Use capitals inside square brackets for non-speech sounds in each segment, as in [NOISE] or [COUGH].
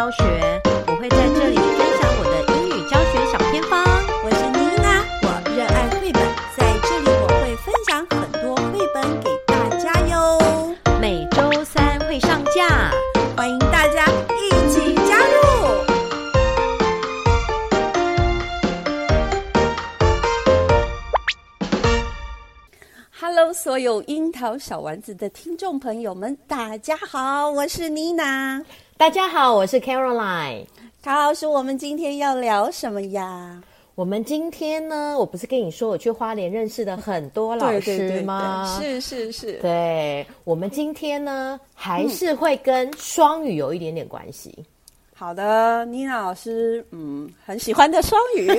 教学，我会在这里分享我的英语教学小偏方。我是妮娜，我热爱绘本，在这里我会分享很多绘本给大家哟。每周三会上架，欢迎大家一起加入。Hello，所有樱桃小丸子的听众朋友们，大家好，我是妮娜。大家好，我是 Caroline。卡老师，我们今天要聊什么呀？我们今天呢，我不是跟你说我去花莲认识了很多老师吗？对对对对，是是是。对，我们今天呢，还是会跟双语有一点点关系。嗯、好的，妮娜老师，嗯，很喜欢的双语。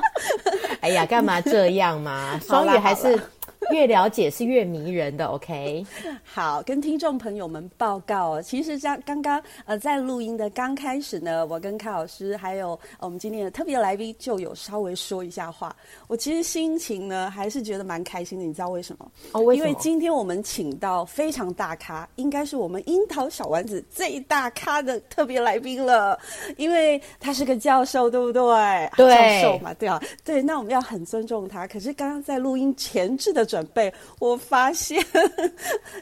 [LAUGHS] 哎呀，干嘛这样嘛？[LAUGHS] 双语还是。[LAUGHS] 越了解是越迷人的，OK。好，跟听众朋友们报告，其实像刚刚呃在录音的刚开始呢，我跟卡老师还有我们今天的特别来宾就有稍微说一下话。我其实心情呢还是觉得蛮开心的，你知道为什么？哦，为什么？因为今天我们请到非常大咖，应该是我们樱桃小丸子最大咖的特别来宾了，因为他是个教授，对不对？对，教授嘛，对啊，对。那我们要很尊重他。可是刚刚在录音前置的。准备，我发现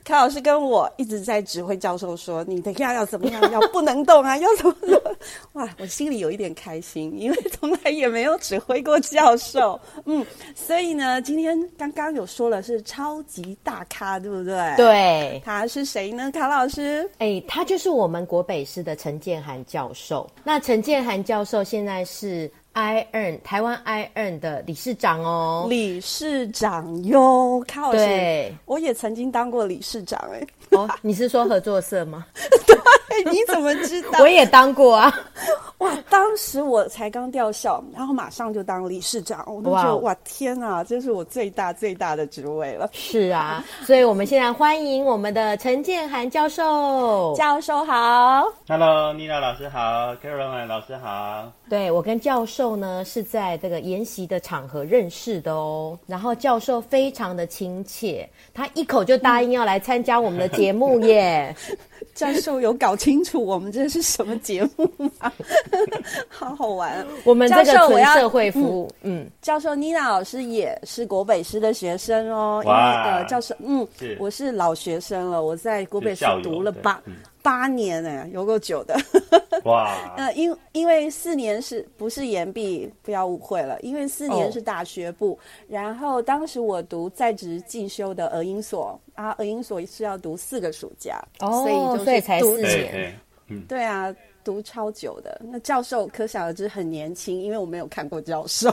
卡老师跟我一直在指挥教授说：“你等一下要怎么样？要不能动啊？要怎么怎么？”哇，我心里有一点开心，因为从来也没有指挥过教授。嗯，所以呢，今天刚刚有说了是超级大咖，对不对？对，他是谁呢？卡老师，哎，他就是我们国北师的陈建涵教授。那陈建涵教授现在是。iEARN 台湾 iEARN 的理事长哦，理事长哟，卡老师，对，我也曾经当过理事长哎。哦，你是说合作社吗？对，你怎么知道？[LAUGHS] 我也当过啊。哇，当时我才刚调校，然后马上就当理事长，我都觉得哇，哇，天啊，这是我最大最大的职位了。是啊，所以我们现在欢迎我们的陈建涵教授。教授好，Hello，妮娜老师好，Caroline 老师好。对，我跟教授呢是在这个研习的场合认识的哦，然后教授非常的亲切，他一口就答应要来参加我们的节目 [LAUGHS] 耶。教授有搞清楚我们这是什么节目吗？[LAUGHS] 好好玩。我们这个纯社会服务，嗯，教授妮娜老师也是国北师的学生哦。哇，呃，教授，嗯，是我是老学生了，我在国北师读了八。八年哎，有够久的 [LAUGHS] 哇！[LAUGHS] 呃，因因为四年是不是延毕？不要误会了，因为四年是大学部。Oh. 然后当时我读在职进修的俄英所啊，俄英所是要读四个暑假哦，所以就是所以才四年。对啊，读超久的。那教授可想而知很年轻，因为我没有看过教授。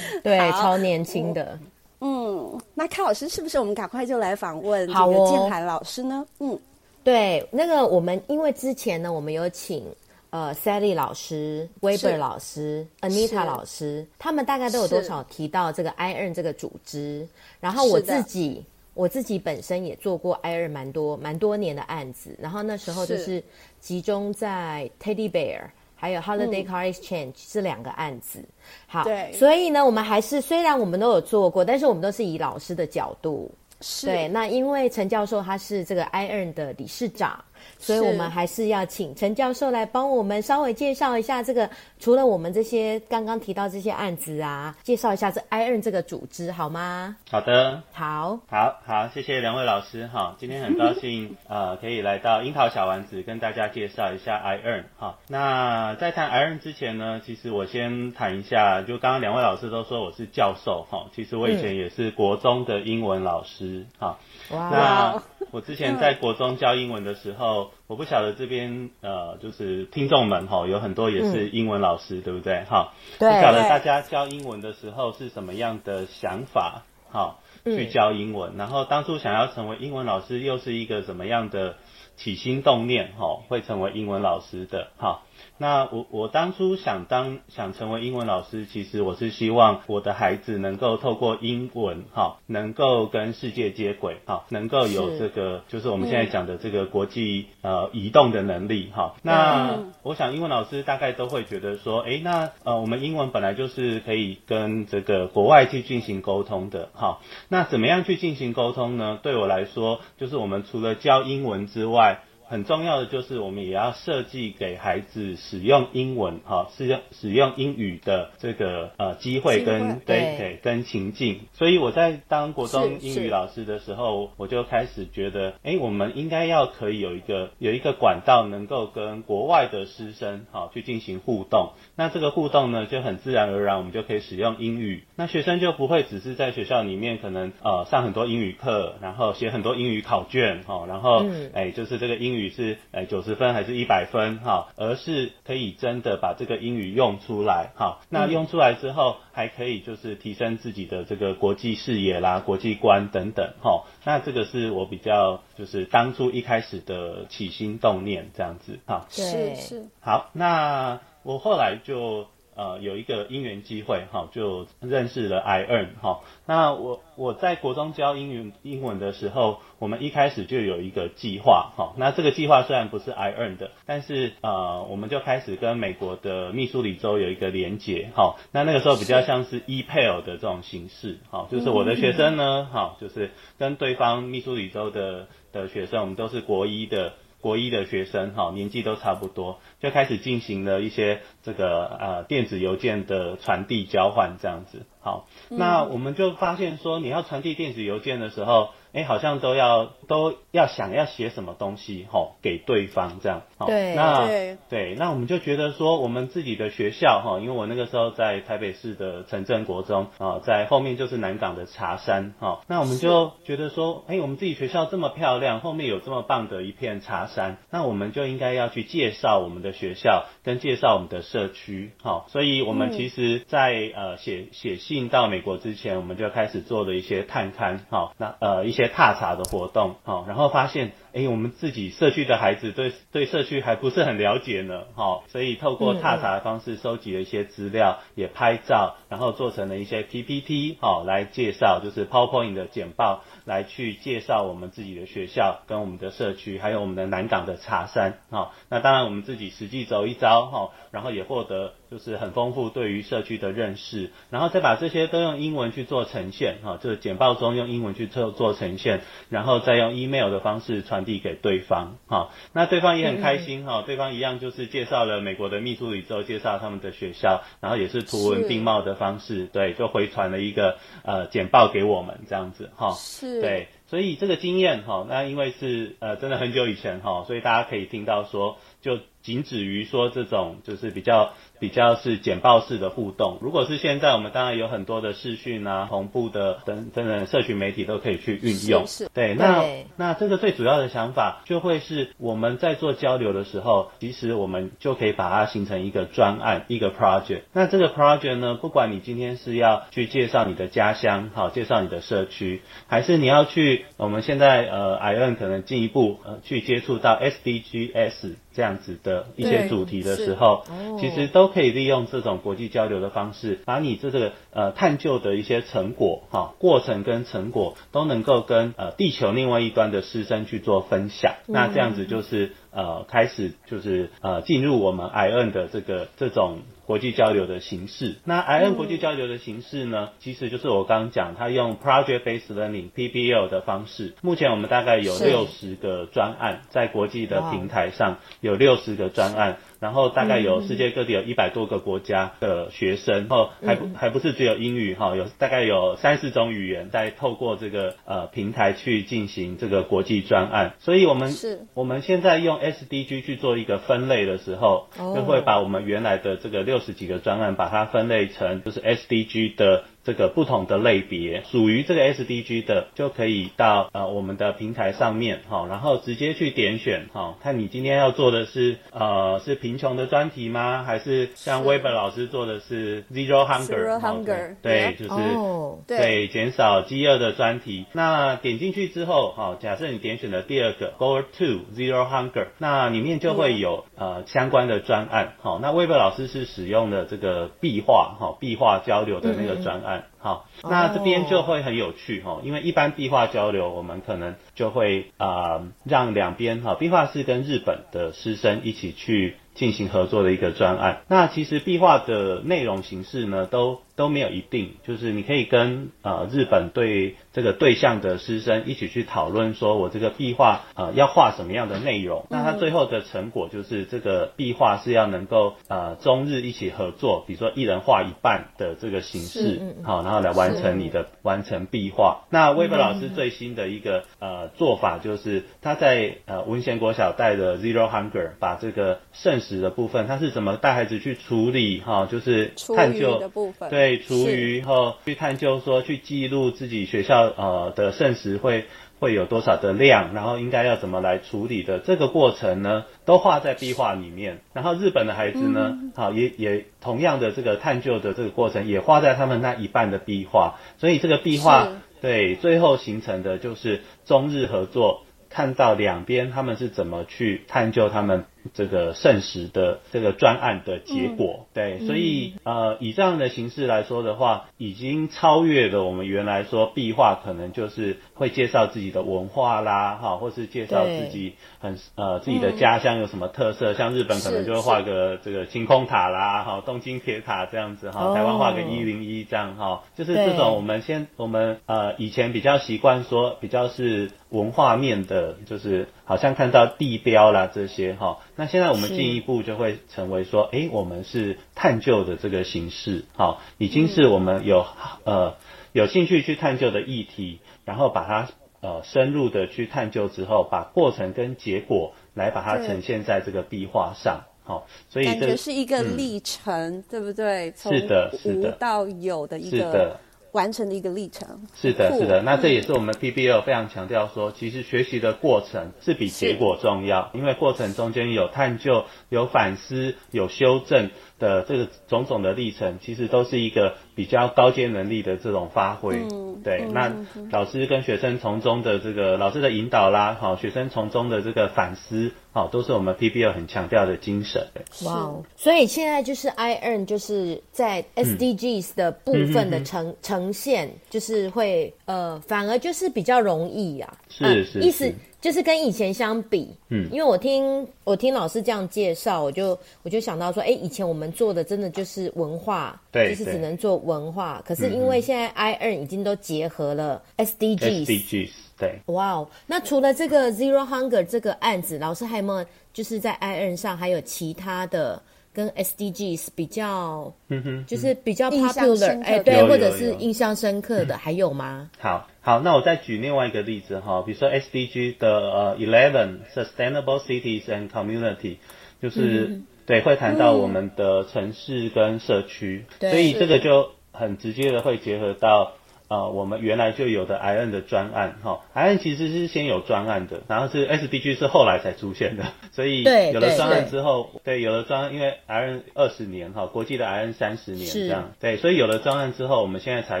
对，[LAUGHS] 超年轻的。嗯，那卡老师是不是我们赶快就来访问这个建涵老师呢？哦、嗯，对，那个我们因为之前呢，我们有请呃 Sally 老师、Weber 老师、Anita 老师，他们大概都有多少提到这个 iEARN 这个组织？然后我自己我自己本身也做过 iEARN 蛮多蛮多年的案子，然后那时候就是集中在 Teddy Bear。还有 Holiday Car Exchange、嗯、这两个案子，好，对，所以呢，我们还是虽然我们都有做过，但是我们都是以老师的角度，是，对。那因为陈教授他是这个 iEARN 的理事长，所以我们还是要请陈教授来帮我们稍微介绍一下这个，除了我们这些刚刚提到这些案子啊，介绍一下这 I-EARN 这个组织好吗？好的，好，好，好，谢谢两位老师哈，今天很高兴呃可以来到樱桃小丸子跟大家介绍一下 I-EARN 哈。那在谈 I-EARN 之前呢，其实我先谈一下，就刚刚两位老师都说我是教授哈，其实我以前也是国中的英文老师哈。哇，那 [LAUGHS] 我之前在国中教英文的时候，我不晓得这边呃，就是听众们哈，有很多也是英文老师，嗯、对不对？哈，对，不晓得大家教英文的时候是什么样的想法？哈，去教英文，然后当初想要成为英文老师，又是一个什么样的起心动念？哈，会成为英文老师的哈。那我我当初想当想成为英文老师，其实我是希望我的孩子能够透过英文哈，能够跟世界接轨哈，能够有这个就是我们现在讲的这个国际呃移动的能力哈。那我想英文老师大概都会觉得说，诶，那呃我们英文本来就是可以跟这个国外去进行沟通的哈。那怎么样去进行沟通呢？对我来说，就是我们除了教英文之外，很重要的就是，我们也要设计给孩子使用英文，哈，使用使用英语的这个呃机会跟对对跟情境。所以我在当国中英语老师的时候，我就开始觉得，哎，我们应该要可以有一个有一个管道，能够跟国外的师生哈去进行互动。那这个互动呢，就很自然而然，我们就可以使用英语。那学生就不会只是在学校里面可能呃上很多英语课，然后写很多英语考卷，哈，然后哎就是这个英语。语是诶九十分还是一百分哈，而是可以真的把这个英语用出来哈。那用出来之后，还可以就是提升自己的这个国际视野啦、国际观等等哈。那这个是我比较就是当初一开始的起心动念这样子哈。是是。好，那我后来就。呃，有一个因缘机会哈，就认识了 I-EARN 哈。那我我在国中教英语英文的时候，我们一开始就有一个计划哈。那这个计划虽然不是 I-EARN 的，但是呃，我们就开始跟美国的密苏里州有一个连结哈。那那个时候比较像是 e-Pal 的这种形式哈，就是我的学生呢哈，就是跟对方密苏里州的的学生，我们都是国一的。国一的学生哈，年纪都差不多，就开始进行了一些这个呃电子邮件的传递交换这样子。好，那我们就发现说，你要传递电子邮件的时候。哎，好像都要都要想要写什么东西吼，给对方这样。好，对，那对，对，那我们就觉得说，我们自己的学校哈，因为我那个时候在台北市的城镇国中啊，在后面就是南港的茶山哈，那我们就觉得说，哎，我们自己学校这么漂亮，后面有这么棒的一片茶山，那我们就应该要去介绍我们的学校，跟介绍我们的社区。好，所以我们其实在呃写写信到美国之前，我们就开始做了一些探勘。好，那呃一些。踏查的活动，好，然后发现，哎，我们自己社区的孩子对对社区还不是很了解呢，好，所以透过踏查的方式收集了一些资料，也拍照，然后做成了一些 PPT，好，来介绍，就是 PowerPoint 的简报，来去介绍我们自己的学校跟我们的社区，还有我们的南港的茶山，好，那当然我们自己实际走一遭，哈，然后也获得。就是很丰富对于社区的认识，然后再把这些都用英文去做呈现，哈，就是简报中用英文去做做呈现，然后再用 email 的方式传递给对方，哈，那对方也很开心，哈，对方一样就是介绍了美国的密苏里州，介绍他们的学校，然后也是图文并茂的方式，对，就回传了一个呃简报给我们这样子，哈，是，对，所以这个经验，哈，那因为是呃真的很久以前，哈，所以大家可以听到说，就仅止于说这种就是比较。比较是简报式的互动。如果是现在，我们当然有很多的视讯啊、同步的等等等社群媒体都可以去运用。是是对，那那这个最主要的想法就会是我们在做交流的时候，其实我们就可以把它形成一个专案，一个 project。那这个 project 呢，不管你今天是要去介绍你的家乡，好，介绍你的社区，还是你要去我们现在呃 I-EARN 可能进一步呃去接触到 SDGs 这样子的一些主题的时候，其实都。可以利用这种国际交流的方式，把你这个呃探究的一些成果哈，过程跟成果都能够跟呃地球另外一端的师生去做分享。那这样子就是呃开始就是呃进入我们 I-EARN 的这个这种国际交流的形式。那 I-N 国际交流的形式呢，其实就是我刚刚讲，它用 Project Based Learning PBL 的方式。目前我们大概有六十个专案在国际的平台上，有六十个专案。然后大概有世界各地有一百多个国家的学生，然后还不还不是只有英语哈，有大概有三四种语言在透过这个呃平台去进行这个国际专案，所以我们是我们现在用 SDG 去做一个分类的时候，就会把我们原来的这个六六十几个专案把它分类成就是 SDG 的。这个不同的类别属于这个 SDG 的，就可以到呃我们的平台上面哈，然后直接去点选哈，看你今天要做的是呃是贫穷的专题吗？还是像 Weber 老师做的是 Zero Hunger？Zero Hunger，对，就是、oh, 对减少饥饿的专题。那点进去之后哈，假设你点选了第二个 Goal Two Zero Hunger，那里面就会有呃相关的专案。好，那 Weber 老师是使用的这个壁画哈，壁画交流的那个专案。嗯好，那这边就会很有趣哈，因为一般壁画交流，我们可能就会啊、呃、让两边哈，壁画是跟日本的师生一起去进行合作的一个专案。那其实壁画的内容形式呢，都都没有一定，就是你可以跟呃日本对这个对象的师生一起去讨论，说我这个壁画呃要画什么样的内容。那他最后的成果就是这个壁画是要能够呃中日一起合作，比如说一人画一半的这个形式，好，然后来完成你的完成壁画。那 Weber 老师最新的一个呃做法就是他在呃文贤国小带的 Zero Hunger，把这个剩食的部分，他是怎么带孩子去处理哈，就是探究的部分，对。厨余后去探究说，去记录自己学校呃的剩食会会有多少的量，然后应该要怎么来处理的这个过程呢，都画在壁画里面。然后日本的孩子呢，好、嗯、也也同样的这个探究的这个过程也画在他们那一半的壁画，所以这个壁画对最后形成的就是中日合作，看到两边他们是怎么去探究他们。这个圣食的这个专案的结果，嗯、对，所以呃，以这样的形式来说的话，已经超越了我们原来说壁画可能就是会介绍自己的文化啦，哈，或是介绍自己很呃自己的家乡有什么特色，嗯、像日本可能就会画个这个晴空塔啦，哈，东京铁塔这样子哈，台湾画个一零一这样哈，就是这种我们先我们呃以前比较习惯说比较是文化面的，就是好像看到地标啦这些哈。那现在我们进一步就会成为说，哎，我们是探究的这个形式，好，已经是我们有呃有兴趣去探究的议题，然后把它呃深入的去探究之后，把过程跟结果来把它呈现在这个壁画上，好，所以这感觉是一个历程，嗯、对不对？是的，是的，从无到有的一个。完成的一个历程。是的，是的。那这也是我们 PBL 非常强调说，其实学习的过程是比结果重要，因为过程中间有探究、有反思、有修正的这个种种的历程，其实都是一个比较高阶能力的这种发挥。嗯，对。嗯、那老师跟学生从中的这个老师的引导啦，好，学生从中的这个反思，好，都是我们 PBL 很强调的精神。哇所以现在就是 I-EARN 就是在 SDGs 的部分的呈呈现，就是会呃，反而就是比较容易啊。是是，是、呃。意思。就是跟以前相比，嗯，因为我听我听老师这样介绍，我就我就想到说，哎，以前我们做的真的就是文化，对，就是只能做文化。可是因为现在 I-EARN 已经都结合了 SDGs，SDGs，对，哇哦。那除了这个 Zero Hunger 这个案子，老师还有没有就是在 I-EARN 上还有其他的？跟 SDGs 比较，嗯哼，就是比较 popular，哎，对，或者是印象深刻的，还有吗？好，好，那我再举另外一个例子哈，比如说 SDG 的呃 Eleven Sustainable Cities and Community，就是对，会谈到我们的城市跟社区，所以这个就很直接的会结合到。啊、呃，我们原来就有的 I-EARN 的专案，哈、哦、I-EARN 其实是先有专案的，然后是 SDG 是后来才出现的，所以有了专案之后，对，对，对，有了专案，因为 I-EARN 二十年，哈、哦，国际的 I-EARN 三十年这样，对，所以有了专案之后，我们现在才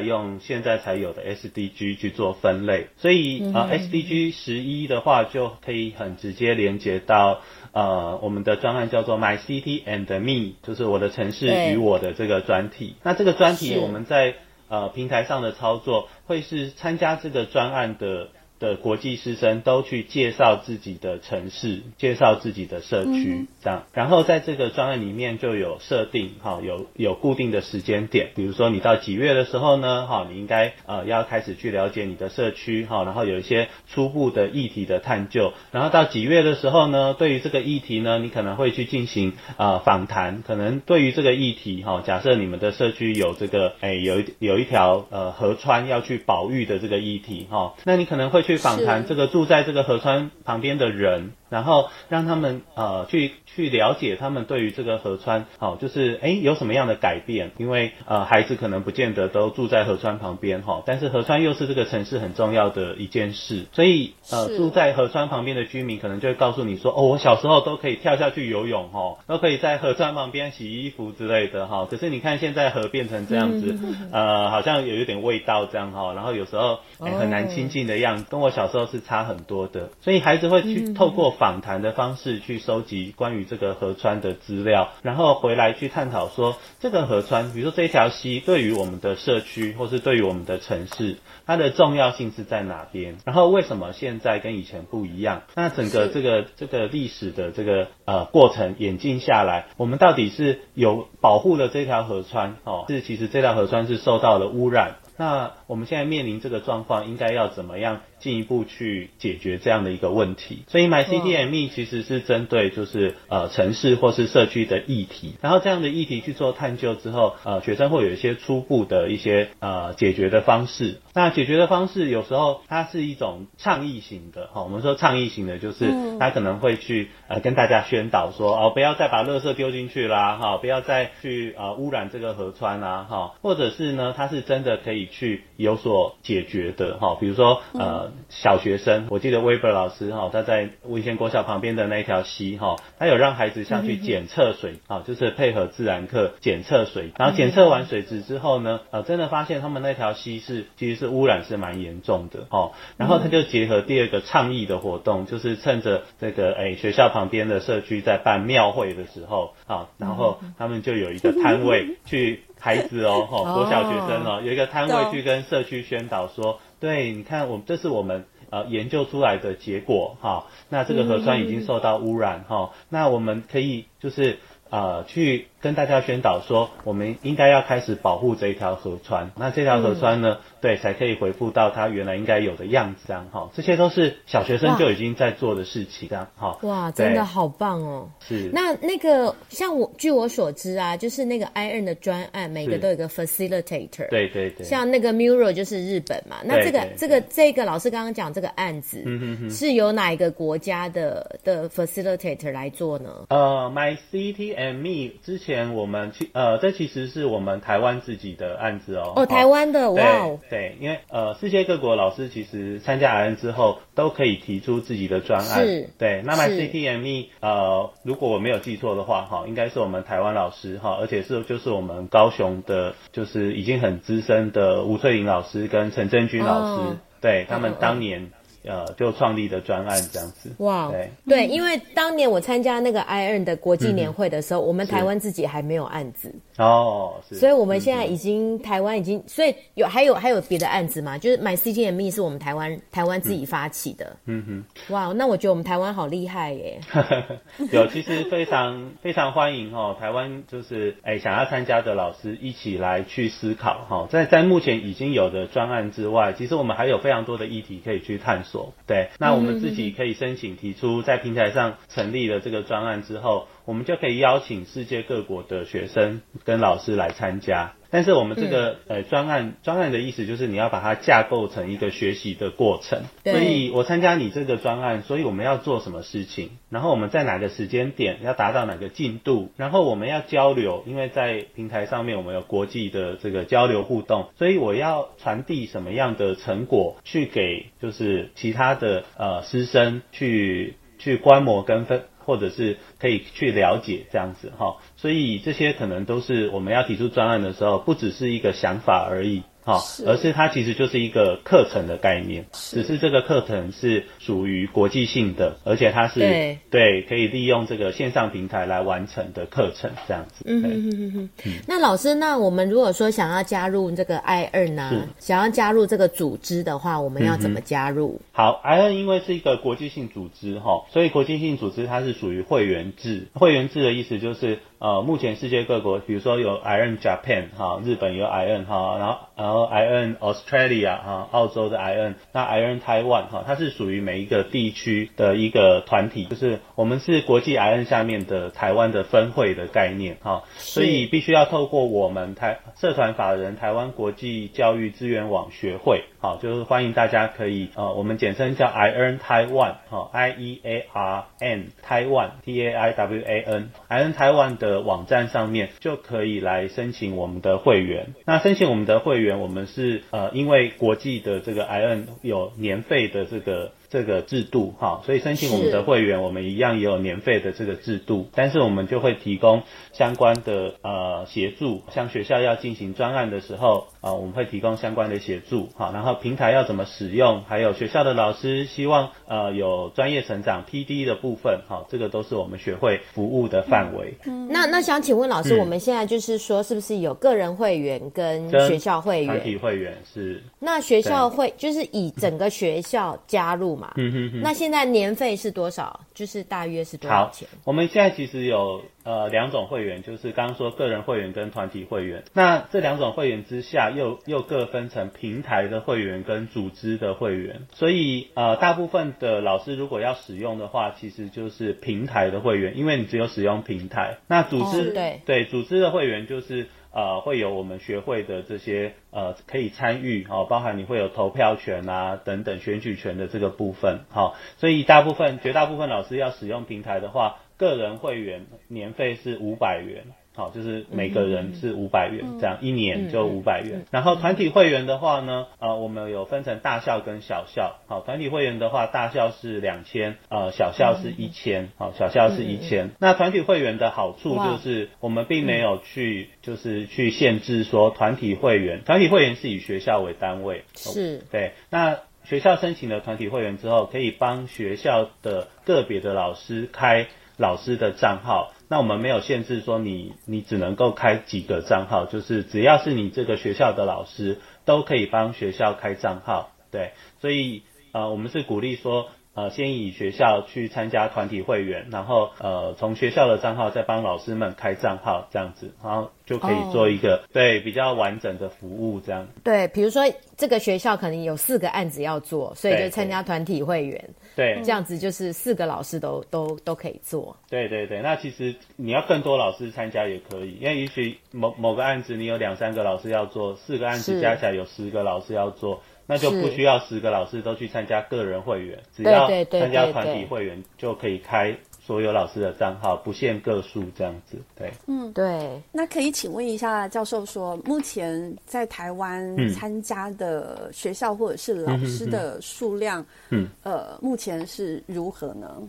用现在才有的 SDG 去做分类，所以啊、呃、SDG 十一的话就可以很直接连接到呃我们的专案叫做 My City and Me，就是我的城市与我的这个专题，那这个专题我们在呃，平台上的操作会是参加这个专案的的国际师生都去介绍自己的城市，介绍自己的社区，嗯、这样。然后在这个专案里面就有设定，哈，有有固定的时间点，比如说你到几月的时候呢，哈，你应该呃要开始去了解你的社区，哈，然后有一些初步的议题的探究。然后到几月的时候呢，对于这个议题呢，你可能会去进行呃访谈，可能对于这个议题，哈，假设你们的社区有这个，哎，有一有一条呃河川要去保育的这个议题，哈，那你可能会。去访谈这个住在这个河川旁边的人。然后让他们呃去去了解他们对于这个河川好、哦、就是诶有什么样的改变？因为呃孩子可能不见得都住在河川旁边哈、哦，但是河川又是这个城市很重要的一件事，所以呃住在河川旁边的居民可能就会告诉你说哦，我小时候都可以跳下去游泳哈、哦，都可以在河川旁边洗衣服之类的哈、哦。可是你看现在河变成这样子，嗯、呃好像有一点味道这样哈、哦，然后有时候很难亲近的样子，跟我小时候是差很多的，所以孩子会去透过。访谈的方式去收集关于这个河川的资料，然后回来去探讨说，这个河川，比如说这一条溪，对于我们的社区或是对于我们的城市，它的重要性是在哪边？然后为什么现在跟以前不一样？那整个这个这个历史的这个呃过程演进下来，我们到底是有保护了这条河川哦，是其实这条河川是受到了污染？那我们现在面临这个状况，应该要怎么样进一步去解决这样的一个问题？所以 MyCityME 其实是针对就是呃城市或是社区的议题，然后这样的议题去做探究之后，呃学生会有一些初步的一些呃解决的方式。那解决的方式有时候它是一种倡议型的，哈，我们说倡议型的就是他可能会去呃跟大家宣导说哦不要再把垃圾丢进去啦，哈，不要再去呃污染这个河川啦，哈，或者是呢他是真的可以。去有所解决的哈，比如说呃小学生，我记得 Weber 老师哈，他在文贤国小旁边的那一条溪哈，他有让孩子上去检测水啊，[LAUGHS] 就是配合自然课检测水，然后检测完水质之后呢，呃真的发现他们那条溪是其实是污染是蛮严重的哦，然后他就结合第二个倡议的活动，就是趁着这个哎学校旁边的社区在办庙会的时候啊，然后他们就有一个摊位去。孩子哦，[LAUGHS] 哈，国小学生哦，有一个摊位去跟社区宣导说，对，你看，我们这是我们呃研究出来的结果哈，那这个核酸已经受到污染哈，那我们可以就是呃去。跟大家宣导说，我们应该要开始保护这一条河川。那这条河川呢，嗯、对，才可以恢复到它原来应该有的样子。这样哈，这些都是小学生就已经在做的事情。这样哈，哇，真的好棒哦。是。那那个像我据我所知啊，就是那个 I-EARN 的专案，每个都有一个 facilitator。对对对。像那个 Muro 就是日本嘛。那这个这个这个老师刚刚讲这个案子，嗯哼哼，是由哪一个国家的的 facilitator 来做呢？呃，My City and Me 之前。前我们其呃，这其实是我们台湾自己的案子哦。哦，台湾的，哇哦。对，因为呃，世界各国老师其实参加 I-EARN 之后，都可以提出自己的专案。是。对，那么 MyCityME 呃，如果我没有记错的话，哈，应该是我们台湾老师哈，而且是就是我们高雄的，就是已经很资深的吴翠玲老师跟陈真君老师，哦、对他们当年。哦呃，就创立的专案这样子。哇，对对，因为当年我参加那个 I-EARN 的国际年会的时候，嗯、我们台湾自己还没有案子哦，是，所以我们现在已经、嗯、台湾已经，所以有还有还有别的案子吗？就是 MyCityME 是我们台湾台湾自己发起的。嗯哼，哇，那我觉得我们台湾好厉害耶！[LAUGHS] 有，其实非常非常欢迎哦，台湾就是哎想要参加的老师一起来去思考哈，在在目前已经有的专案之外，其实我们还有非常多的议题可以去探索。对，那我们自己可以申请提出，在平台上成立了这个专案之后，我们就可以邀请世界各国的学生跟老师来参加。但是我们这个呃专案，专案的意思就是你要把它架构成一个学习的过程。所以我参加你这个专案，所以我们要做什么事情？然后我们在哪个时间点要达到哪个进度？然后我们要交流，因为在平台上面我们有国际的这个交流互动，所以我要传递什么样的成果去给就是其他的呃师生去去观摩跟分。或者是可以去了解这样子哈，所以这些可能都是我们要提出专案的时候，不只是一个想法而已。哈，而是它其实就是一个课程的概念，只是这个课程是属于国际性的，而且它是对，对可以利用这个线上平台来完成的课程这样子。嗯。那老师，那我们如果说想要加入这个 I-EARN 呢，想要加入这个组织的话，我们要怎么加入？好，I-EARN 因为是一个国际性组织哈，所以国际性组织它是属于会员制。会员制的意思就是。呃，目前世界各国，比如说有 I-EARN Japan 哈，日本有 I-EARN 哈，然后然后 I-EARN Australia 哈，澳洲的 I-EARN，那 I-EARN Taiwan 哈，它是属于每一个地区的一个团体，就是我们是国际 I-EARN 下面的台湾的分会的概念哈，所以必须要透过我们台社团法人台湾国际教育资源网学会，好，就是欢迎大家可以呃，我们简称叫 I-EARN Taiwan 哈，I E A R N Taiwan T A I W A N I-EARN Taiwan 的。的网站上面就可以来申请我们的会员。那申请我们的会员，我们是呃，因为国际的这个 I N 有年费的这个。这个制度哈，所以申请我们的会员，我们一样也有年费的这个制度，但是我们就会提供相关的呃协助，像学校要进行专案的时候啊、呃，我们会提供相关的协助好，然后平台要怎么使用，还有学校的老师希望呃有专业成长 PD 的部分好，这个都是我们学会服务的范围。嗯，那那想请问老师，嗯、我们现在就是说，是不是有个人会员跟学校会员？团体会员是。那学校会就是以整个学校加入。嗯哼哼，那现在年费是多少？就是大约是多少钱？我们现在其实有呃两种会员，就是刚刚说个人会员跟团体会员。那这两种会员之下又，又又各分成平台的会员跟组织的会员。所以呃，大部分的老师如果要使用的话，其实就是平台的会员，因为你只有使用平台。那组织、哦、对对，组织的会员就是。呃，会有我们学会的这些呃可以参与哦，包含你会有投票权啊等等选举权的这个部分，好、哦，所以大部分绝大部分老师要使用平台的话，个人会员年费是五百元。好，就是每个人是五百元，嗯，这样一年就五百元，嗯。然后团体会员的话呢，呃，我们有分成大校跟小校。好，团体会员的话，大校是两千，呃，小校是一千。好，小校是一千，嗯。那团体会员的好处就是，我们并没有去，就是去限制说团体会员，团体会员是以学校为单位。是。对。那学校申请了团体会员之后，可以帮学校的个别的老师开老师的账号。那我们没有限制说你你只能够开几个账号，就是只要是你这个学校的老师都可以帮学校开账号，对，所以呃我们是鼓励说。呃，先以学校去参加团体会员，然后呃，从学校的账号再帮老师们开账号，这样子，然后就可以做一个、哦、对比较完整的服务，这样。对，比如说这个学校可能有四个案子要做，所以就参加团体会员，对，这样子就是四个老师都都都可以做。对对对，那其实你要更多老师参加也可以，因为也许某某个案子你有两三个老师要做，四个案子加起来有十个老师要做。那就不需要十个老师都去参加个人会员，只要参加团体会员就可以开所有老师的账号，不限个数这样子。对，嗯，对。那可以请问一下教授说，目前在台湾参加的学校或者是老师的数量，嗯，呃，目前是如何呢？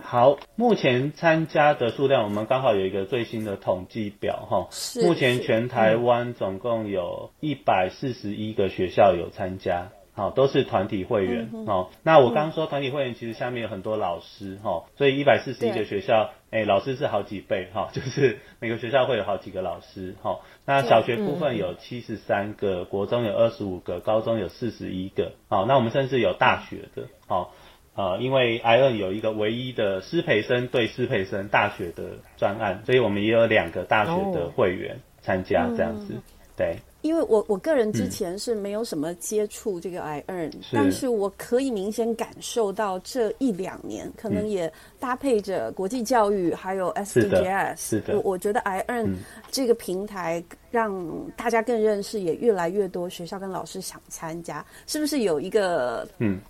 好，目前参加的数量，我们刚好有一个最新的统计表哈。目前全台湾总共有一百四十一个学校有参加，好，都是团体会员哦、嗯。那我刚刚说团体会员其实下面有很多老师哈，所以一百四十一个学校，哎、欸，老师是好几倍哈，[LAUGHS] 就是每个学校会有好几个老师哈。那小学部分有七十三个，国中有二十五个，高中有四十一个。好，那我们甚至有大学的，好。呃，因为 I-EARN 有一个唯一的师培生对师培生大学的专案，所以我们也有两个大学的会员参加这样子。哦、对，因为我我个人之前是没有什么接触这个 I-EARN，、嗯、但是我可以明显感受到这一两年，可能也搭配着国际教育还有 SDGs，是的，我我觉得 I-EARN 这个平台让大家更认识，也越来越多学校跟老师想参加，是不是有一个嗯？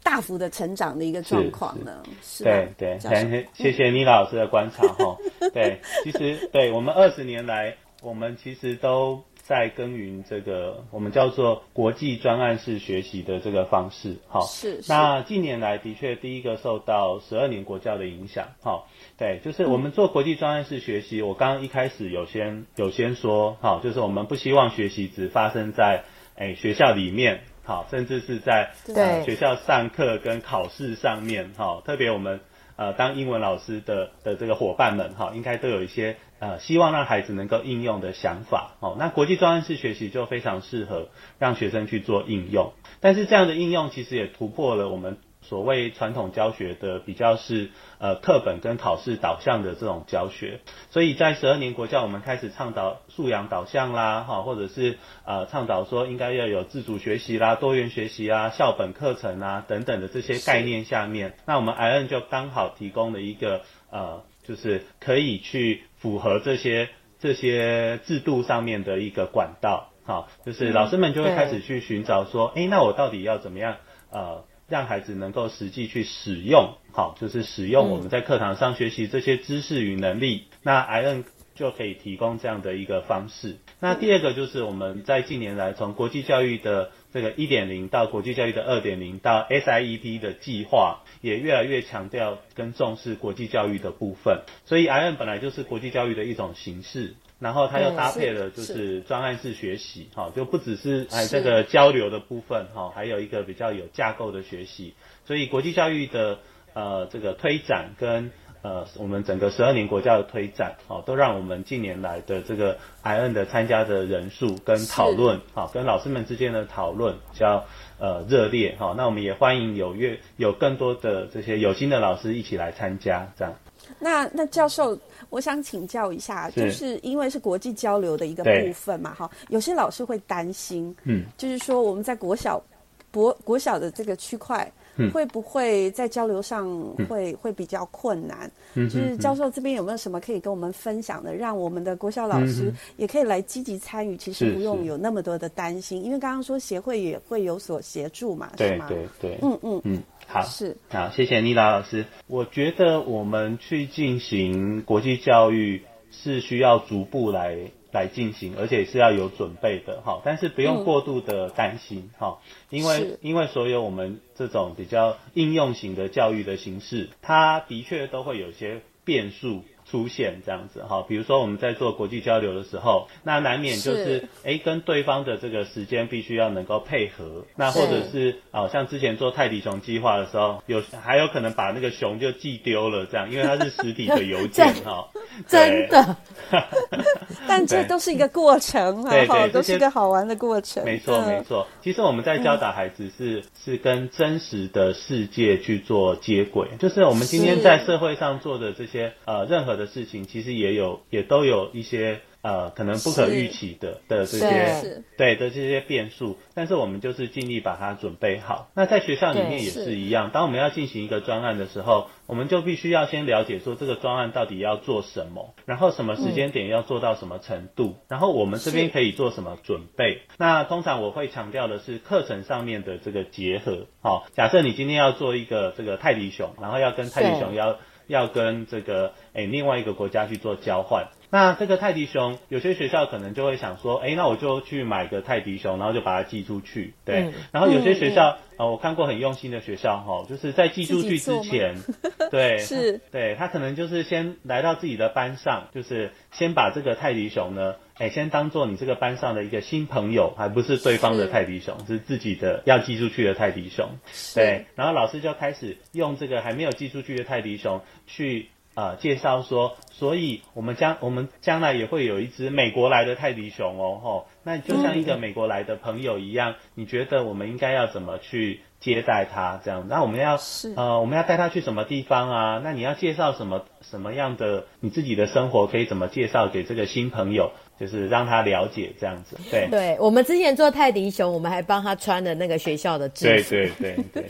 大幅的成长的一个状况呢？是，是，是对对，谢谢谢谢倪老师的观察哈。对，其实对我们二十年来，我们其实都在耕耘这个我们叫做国际专案式学习的这个方式。好，是。那近年来的确第一个受到十二年国教的影响。好，对，就是我们做国际专案式学习，我刚刚一开始有先有先说，好，就是我们不希望学习只发生在。哎学校里面，好，甚至是在呃学校上课跟考试上面，哈，特别我们呃当英文老师的的这个伙伴们，哈，应该都有一些呃希望让孩子能够应用的想法，哦，那国际专案式学习就非常适合让学生去做应用，但是这样的应用其实也突破了我们。所谓传统教学的比较是呃课本跟考试导向的这种教学，所以在十二年国教，我们开始倡导素养导向啦，哈，或者是呃倡导说应该要有自主学习啦、多元学习啊、校本课程啊等等的这些概念下面，那我们 IN 就刚好提供了一个呃，就是可以去符合这些这些制度上面的一个管道，好，就是老师们就会开始去寻找说，哎、嗯，那我到底要怎么样呃？让孩子能够实际去使用，好，就是使用我们在课堂上学习这些知识与能力，嗯、那 IN 就可以提供这样的一个方式。那第二个就是我们在近年来从国际教育的这个一点零到国际教育的二点零到 SIEP 的计划，也越来越强调跟重视国际教育的部分。所以 IN 本来就是国际教育的一种形式。然后它又搭配了就是专案式学习，哈，就不只是哎这个交流的部分，哈，还有一个比较有架构的学习。所以国际教育的呃这个推展跟呃我们整个十二年国家的推展，哦，都让我们近年来的这个 IN 的参加的人数跟讨论，哈，跟老师们之间的讨论比较呃热烈，哈。那我们也欢迎有越有更多的这些有心的老师一起来参加，这样。那那教授，我想请教一下，是就是因为是国际交流的一个部分嘛，哈，有些老师会担心，嗯，就是说我们在国小国国小的这个区块，嗯，会不会在交流上会、嗯、会比较困难？嗯，就是教授这边有没有什么可以跟我们分享的，让我们的国校老师也可以来积极参与？其实不用有那么多的担心，因为刚刚说协会也会有所协助嘛，是吗？对对对，嗯嗯嗯。好，是好，谢谢妮拉老师。我觉得我们去进行国际教育是需要逐步来来进行，而且是要有准备的哈。但是不用过度的担心哈，因为因为所有我们这种比较应用型的教育的形式，它的确都会有些变数。出现这样子哈，比如说我们在做国际交流的时候，那难免就是哎、欸、跟对方的这个时间必须要能够配合，那或者是啊、呃、像之前做泰迪熊计划的时候，有还有可能把那个熊就寄丢了这样，因为它是实体的邮件 [LAUGHS] 哈，真的，[LAUGHS] 但这都是一个过程哈，对对对，都是一个好玩的过程，没错没错。其实我们在教导孩子是、嗯、是跟真实的世界去做接轨，就是我们今天在社会上做的这些呃任何。的事情其实也有，也都有一些呃，可能不可预期的的这些对的这些变数，但是我们就是尽力把它准备好。那在学校里面也是一样，当我们要进行一个专案的时候，我们就必须要先了解说这个专案到底要做什么，然后什么时间点要做到什么程度，嗯、然后我们这边可以做什么准备。那通常我会强调的是课程上面的这个结合。好、哦，假设你今天要做一个这个泰迪熊，然后要跟泰迪熊要。要跟这个诶、欸、另外一个国家去做交换，那这个泰迪熊有些学校可能就会想说，诶、欸，那我就去买个泰迪熊，然后就把它寄出去，对。嗯、然后有些学校，啊、嗯呃，我看过很用心的学校，哈，就是在寄出去之前，[LAUGHS] 对，是，对他可能就是先来到自己的班上，就是先把这个泰迪熊呢。哎，先当做你这个班上的一个新朋友，还不是对方的泰迪熊，是，是自己的要寄出去的泰迪熊。对，然后老师就开始用这个还没有寄出去的泰迪熊去呃介绍说，所以我们将我们将来也会有一只美国来的泰迪熊哦，吼，那就像一个美国来的朋友一样，嗯、你觉得我们应该要怎么去？接待他这样，那我们要呃，我们要带他去什么地方啊？那你要介绍什么什么样的你自己的生活，可以怎么介绍给这个新朋友？就是让他了解这样子。对，对我们之前做泰迪熊，我们还帮他穿了那个学校的制服。对对对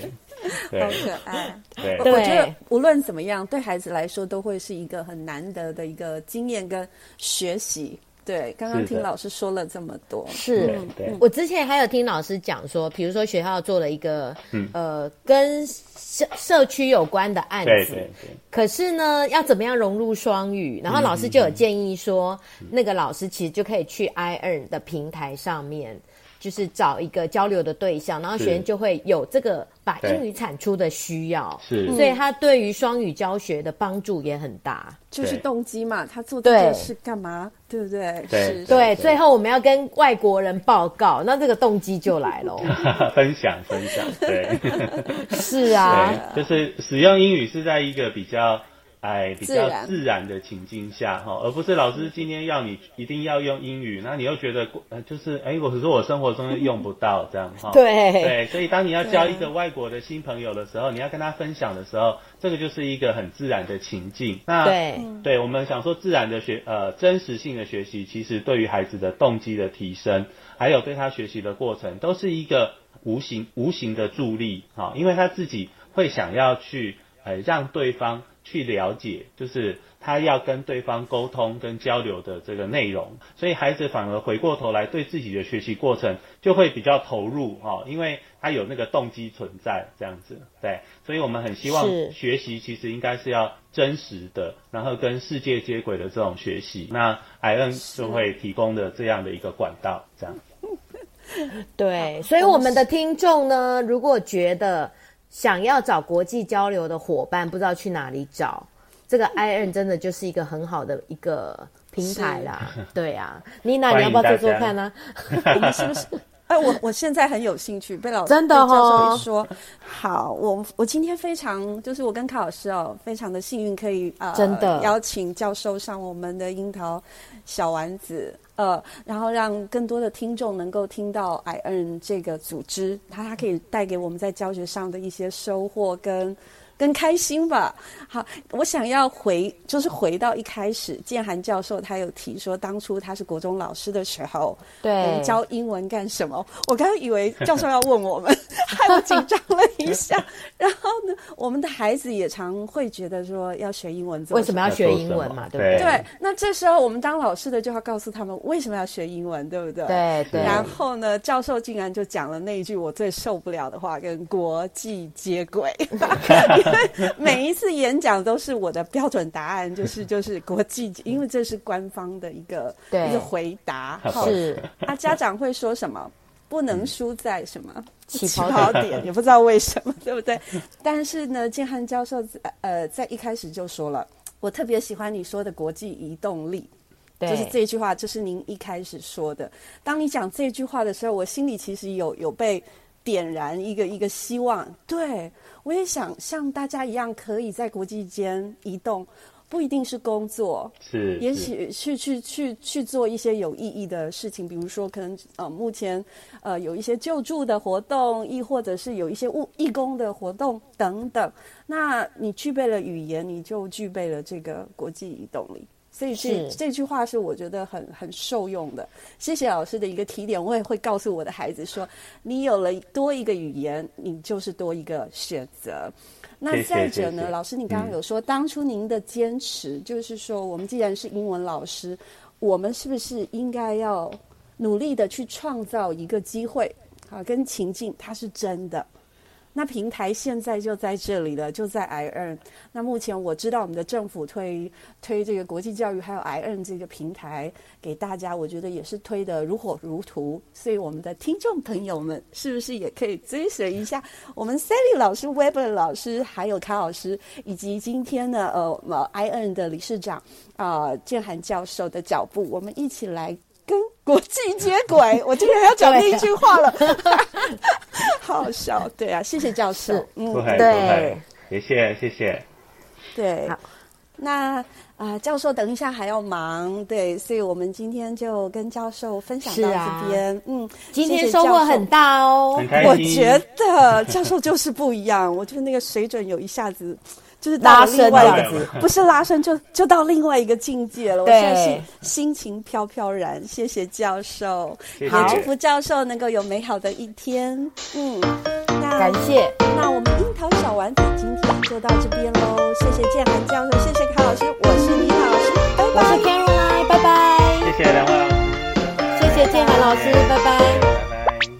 对，好可爱。对，我觉得无论怎么样，对孩子来说都会是一个很难得的一个经验跟学习。对，刚刚听老师说了这么多，是，我之前还有听老师讲说，比如说学校做了一个，嗯、呃，跟社社区有关的案子，对对对，可是呢，要怎么样融入双语？然后老师就有建议说，嗯、那个老师其实就可以去 iEarn 的平台上面。就是找一个交流的对象，然后学生就会有这个把英语产出的需要，是，所以他对于双语教学的帮助也很大。就是动机嘛，他做这件事干嘛？对不对？对是对。最后我们要跟外国人报告，那这个动机就来了。[LAUGHS] 分享分享，对，[LAUGHS] 是啊，就是使用英语是在一个比较。哎，比较自然的情境下哈，而不是老师今天要你一定要用英语，那你又觉得呃就是哎，我是说我生活中用不到这样哈。[LAUGHS] 对对，所以当你要交一个外国的新朋友的时候，你要跟他分享的时候，这个就是一个很自然的情境。那对，对我们想说自然的学呃真实性的学习，其实对于孩子的动机的提升，还有对他学习的过程，都是一个无形无形的助力哈，因为他自己会想要去呃让对方。去了解，就是他要跟对方沟通跟交流的这个内容，所以孩子反而回过头来对自己的学习过程就会比较投入哈，因为他有那个动机存在这样子，对，所以我们很希望学习其实应该是要真实的，然后跟世界接轨的这种学习，那 IANN 就会提供的这样的一个管道，这样。[LAUGHS] 对，所以我们的听众呢，如果觉得。想要找国际交流的伙伴，不知道去哪里找，这个 IANN 真的就是一个很好的一个平台啦。[LAUGHS] 对啊，[LAUGHS] Nina，你要不要做做看呢？我们是不是？[LAUGHS] 哎，我我现在很有兴趣，被老师真的、哦、教授一说，好，我我今天非常就是我跟卡老师哦，非常的幸运可以呃，真的邀请教授上我们的樱桃小丸子。呃，然后让更多的听众能够听到 IN 这个组织，它它可以带给我们在教学上的一些收获跟。更开心吧。好，我想要回，就是回到一开始，建涵教授他有提说，当初他是国中老师的时候，对，我们教英文干什么？我刚刚以为教授要问我们，[LAUGHS] 害我紧张了一下。然后呢，我们的孩子也常会觉得说，要学英文，为什么要学英文嘛？对不对？对。那这时候我们当老师的就要告诉他们为什么要学英文，对不对？对对。然后呢，教授竟然就讲了那一句我最受不了的话，跟国际接轨。[LAUGHS] [LAUGHS] 每一次演讲都是我的标准答案，就是 [LAUGHS] 就是国际，因为这是官方的一个一个回答。是，啊家长会说什么？不能输在什么 [LAUGHS] 起跑点，也不知道为什么，对不对？但是呢，建汉教授呃在一开始就说了，我特别喜欢你说的国际移动力，就是这句话，就是您一开始说的。当你讲这句话的时候，我心里其实有有被点燃一个一个希望，对。我也想像大家一样，可以在国际间移动，不一定是工作，是，也许去去去去做一些有意义的事情，比如说可能呃目前呃有一些救助的活动，亦或者是有一些务义工的活动等等。那你具备了语言，你就具备了这个国际移动力。所以这这句话是我觉得很很受用的。谢谢老师的一个提点，我也会告诉我的孩子说：你有了多一个语言，你就是多一个选择。那再者呢，谢谢谢谢老师，你刚刚有说，当初您的坚持就是说，我们既然是英文老师，我们是不是应该要努力的去创造一个机会啊，跟情境，它是真的。那平台现在就在这里了，就在 iN。那目前我知道我们的政府推推这个国际教育，还有 iN 这个平台给大家，我觉得也是推得如火如荼。所以我们的听众朋友们，是不是也可以追随一下我们 Sally 老师、Weber 老师，还有卡老师，以及今天呢呃 iN 的理事长啊、建涵教授的脚步，我们一起来。跟国际接轨，[LAUGHS] 我今天要讲那一句话了，好 [LAUGHS] 好笑。对啊，谢谢教授。嗯，对，谢谢谢谢。对，那啊、呃，教授等一下还要忙，对，所以我们今天就跟教授分享到这边。啊、嗯，今天收获很大哦，我觉得教授就是不一样，我觉得那个水准有一下子。就是到另外一个，不是拉伸，就就到另外一个境界了。我现在是心情飘飘然。谢谢教授，也，祝福教授能够有美好的一天。嗯，那感谢。那我们樱桃小丸子今天就到这边喽。谢谢建涵教授，谢谢卡老师，我是妮娜老师，拜拜。我是 Caroline，拜拜。谢谢两位老师，谢谢建涵老师，拜拜拜拜。